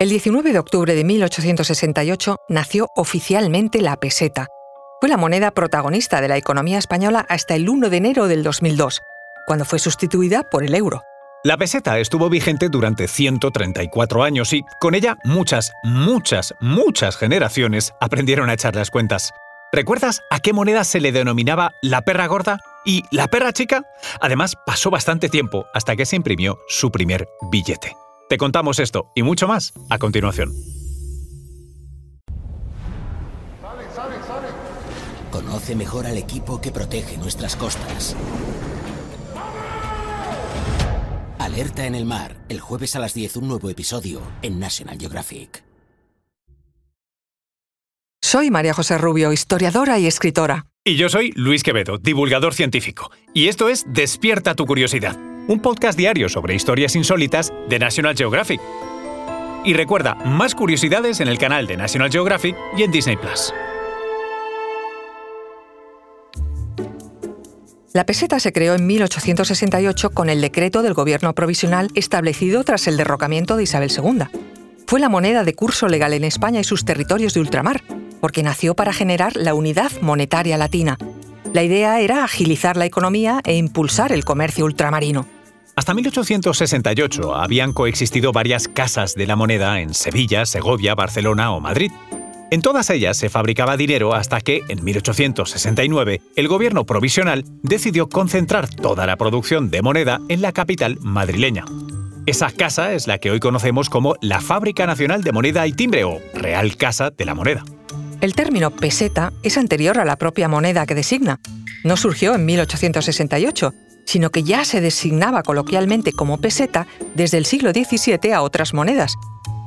El 19 de octubre de 1868 nació oficialmente la peseta. Fue la moneda protagonista de la economía española hasta el 1 de enero del 2002, cuando fue sustituida por el euro. La peseta estuvo vigente durante 134 años y con ella muchas, muchas, muchas generaciones aprendieron a echar las cuentas. ¿Recuerdas a qué moneda se le denominaba la perra gorda y la perra chica? Además, pasó bastante tiempo hasta que se imprimió su primer billete. Te contamos esto y mucho más a continuación. Conoce mejor al equipo que protege nuestras costas. Alerta en el mar, el jueves a las 10 un nuevo episodio en National Geographic. Soy María José Rubio, historiadora y escritora. Y yo soy Luis Quevedo, divulgador científico. Y esto es Despierta tu curiosidad un podcast diario sobre historias insólitas de National Geographic. Y recuerda, más curiosidades en el canal de National Geographic y en Disney Plus. La peseta se creó en 1868 con el decreto del gobierno provisional establecido tras el derrocamiento de Isabel II. Fue la moneda de curso legal en España y sus territorios de ultramar, porque nació para generar la unidad monetaria latina. La idea era agilizar la economía e impulsar el comercio ultramarino. Hasta 1868 habían coexistido varias casas de la moneda en Sevilla, Segovia, Barcelona o Madrid. En todas ellas se fabricaba dinero hasta que, en 1869, el gobierno provisional decidió concentrar toda la producción de moneda en la capital madrileña. Esa casa es la que hoy conocemos como la Fábrica Nacional de Moneda y Timbre o Real Casa de la Moneda. El término peseta es anterior a la propia moneda que designa. No surgió en 1868, sino que ya se designaba coloquialmente como peseta desde el siglo XVII a otras monedas.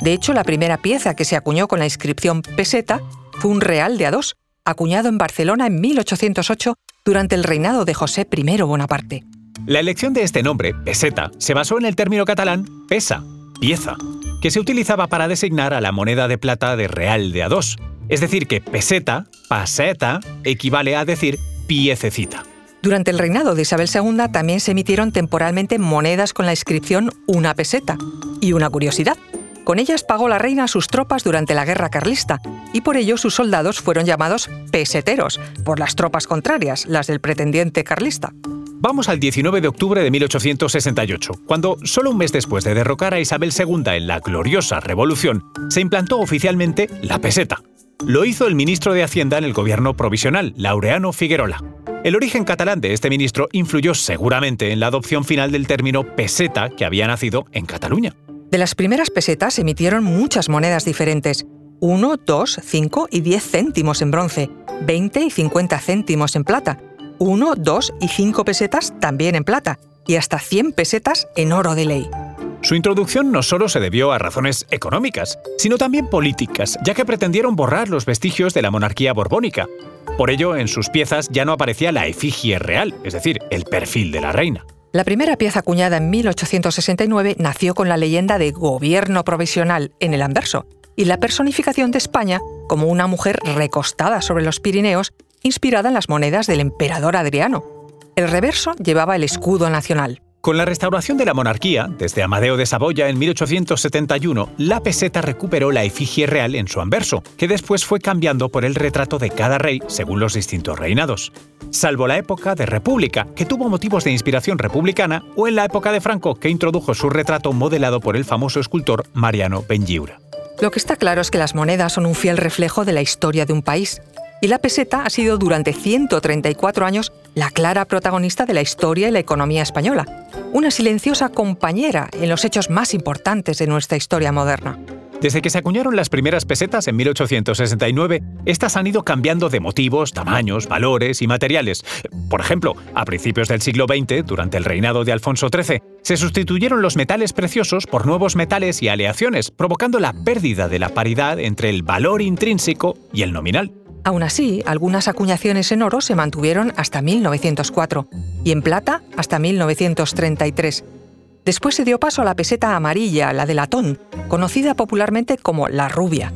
De hecho, la primera pieza que se acuñó con la inscripción peseta fue un real de a dos, acuñado en Barcelona en 1808 durante el reinado de José I Bonaparte. La elección de este nombre, peseta, se basó en el término catalán pesa, pieza, que se utilizaba para designar a la moneda de plata de real de a dos. Es decir, que peseta, paseta, equivale a decir piececita. Durante el reinado de Isabel II también se emitieron temporalmente monedas con la inscripción una peseta. Y una curiosidad, con ellas pagó la reina a sus tropas durante la guerra carlista, y por ello sus soldados fueron llamados peseteros, por las tropas contrarias, las del pretendiente carlista. Vamos al 19 de octubre de 1868, cuando, solo un mes después de derrocar a Isabel II en la gloriosa Revolución, se implantó oficialmente la peseta. Lo hizo el ministro de Hacienda en el gobierno provisional, Laureano Figuerola. El origen catalán de este ministro influyó seguramente en la adopción final del término peseta que había nacido en Cataluña. De las primeras pesetas se emitieron muchas monedas diferentes. 1, 2, 5 y 10 céntimos en bronce, 20 y 50 céntimos en plata, 1, 2 y 5 pesetas también en plata, y hasta 100 pesetas en oro de ley. Su introducción no solo se debió a razones económicas, sino también políticas, ya que pretendieron borrar los vestigios de la monarquía borbónica, por ello, en sus piezas ya no aparecía la efigie real, es decir, el perfil de la reina. La primera pieza acuñada en 1869 nació con la leyenda de gobierno provisional en el anverso y la personificación de España como una mujer recostada sobre los Pirineos, inspirada en las monedas del emperador Adriano. El reverso llevaba el escudo nacional. Con la restauración de la monarquía, desde Amadeo de Saboya en 1871, la peseta recuperó la efigie real en su anverso, que después fue cambiando por el retrato de cada rey según los distintos reinados. Salvo la época de República, que tuvo motivos de inspiración republicana, o en la época de Franco, que introdujo su retrato modelado por el famoso escultor Mariano Benlliure. Lo que está claro es que las monedas son un fiel reflejo de la historia de un país, y la peseta ha sido durante 134 años la clara protagonista de la historia y la economía española, una silenciosa compañera en los hechos más importantes de nuestra historia moderna. Desde que se acuñaron las primeras pesetas en 1869, estas han ido cambiando de motivos, tamaños, valores y materiales. Por ejemplo, a principios del siglo XX, durante el reinado de Alfonso XIII, se sustituyeron los metales preciosos por nuevos metales y aleaciones, provocando la pérdida de la paridad entre el valor intrínseco y el nominal. Aún así, algunas acuñaciones en oro se mantuvieron hasta 1904 y en plata hasta 1933. Después se dio paso a la peseta amarilla, la de latón, conocida popularmente como la rubia.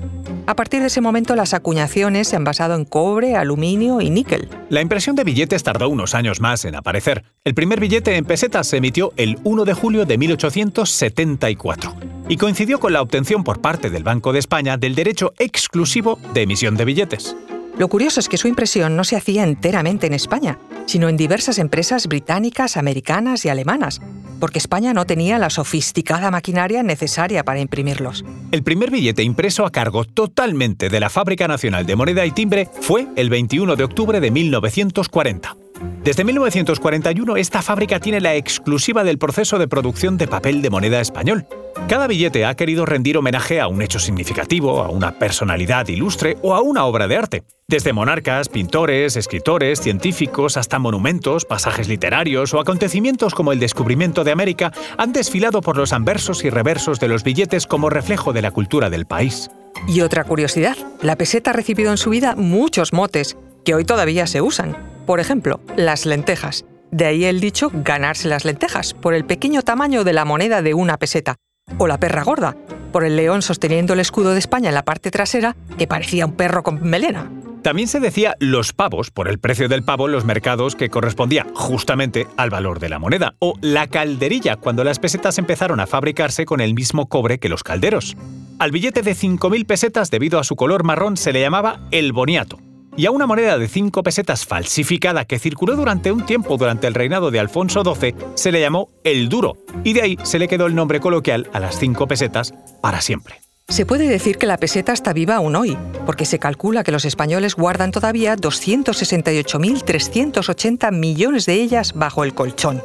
A partir de ese momento las acuñaciones se han basado en cobre, aluminio y níquel. La impresión de billetes tardó unos años más en aparecer. El primer billete en pesetas se emitió el 1 de julio de 1874 y coincidió con la obtención por parte del Banco de España del derecho exclusivo de emisión de billetes. Lo curioso es que su impresión no se hacía enteramente en España, sino en diversas empresas británicas, americanas y alemanas, porque España no tenía la sofisticada maquinaria necesaria para imprimirlos. El primer billete impreso a cargo totalmente de la Fábrica Nacional de Moneda y Timbre fue el 21 de octubre de 1940. Desde 1941, esta fábrica tiene la exclusiva del proceso de producción de papel de moneda español. Cada billete ha querido rendir homenaje a un hecho significativo, a una personalidad ilustre o a una obra de arte. Desde monarcas, pintores, escritores, científicos, hasta monumentos, pasajes literarios o acontecimientos como el descubrimiento de América han desfilado por los anversos y reversos de los billetes como reflejo de la cultura del país. Y otra curiosidad, la peseta ha recibido en su vida muchos motes, que hoy todavía se usan. Por ejemplo, las lentejas. De ahí el dicho ganarse las lentejas, por el pequeño tamaño de la moneda de una peseta. O la perra gorda, por el león sosteniendo el escudo de España en la parte trasera, que parecía un perro con melena. También se decía los pavos por el precio del pavo en los mercados que correspondía justamente al valor de la moneda, o la calderilla cuando las pesetas empezaron a fabricarse con el mismo cobre que los calderos. Al billete de 5.000 pesetas debido a su color marrón se le llamaba el boniato, y a una moneda de 5 pesetas falsificada que circuló durante un tiempo durante el reinado de Alfonso XII se le llamó el duro, y de ahí se le quedó el nombre coloquial a las 5 pesetas para siempre. Se puede decir que la peseta está viva aún hoy, porque se calcula que los españoles guardan todavía 268.380 millones de ellas bajo el colchón.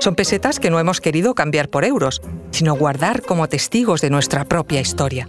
Son pesetas que no hemos querido cambiar por euros, sino guardar como testigos de nuestra propia historia.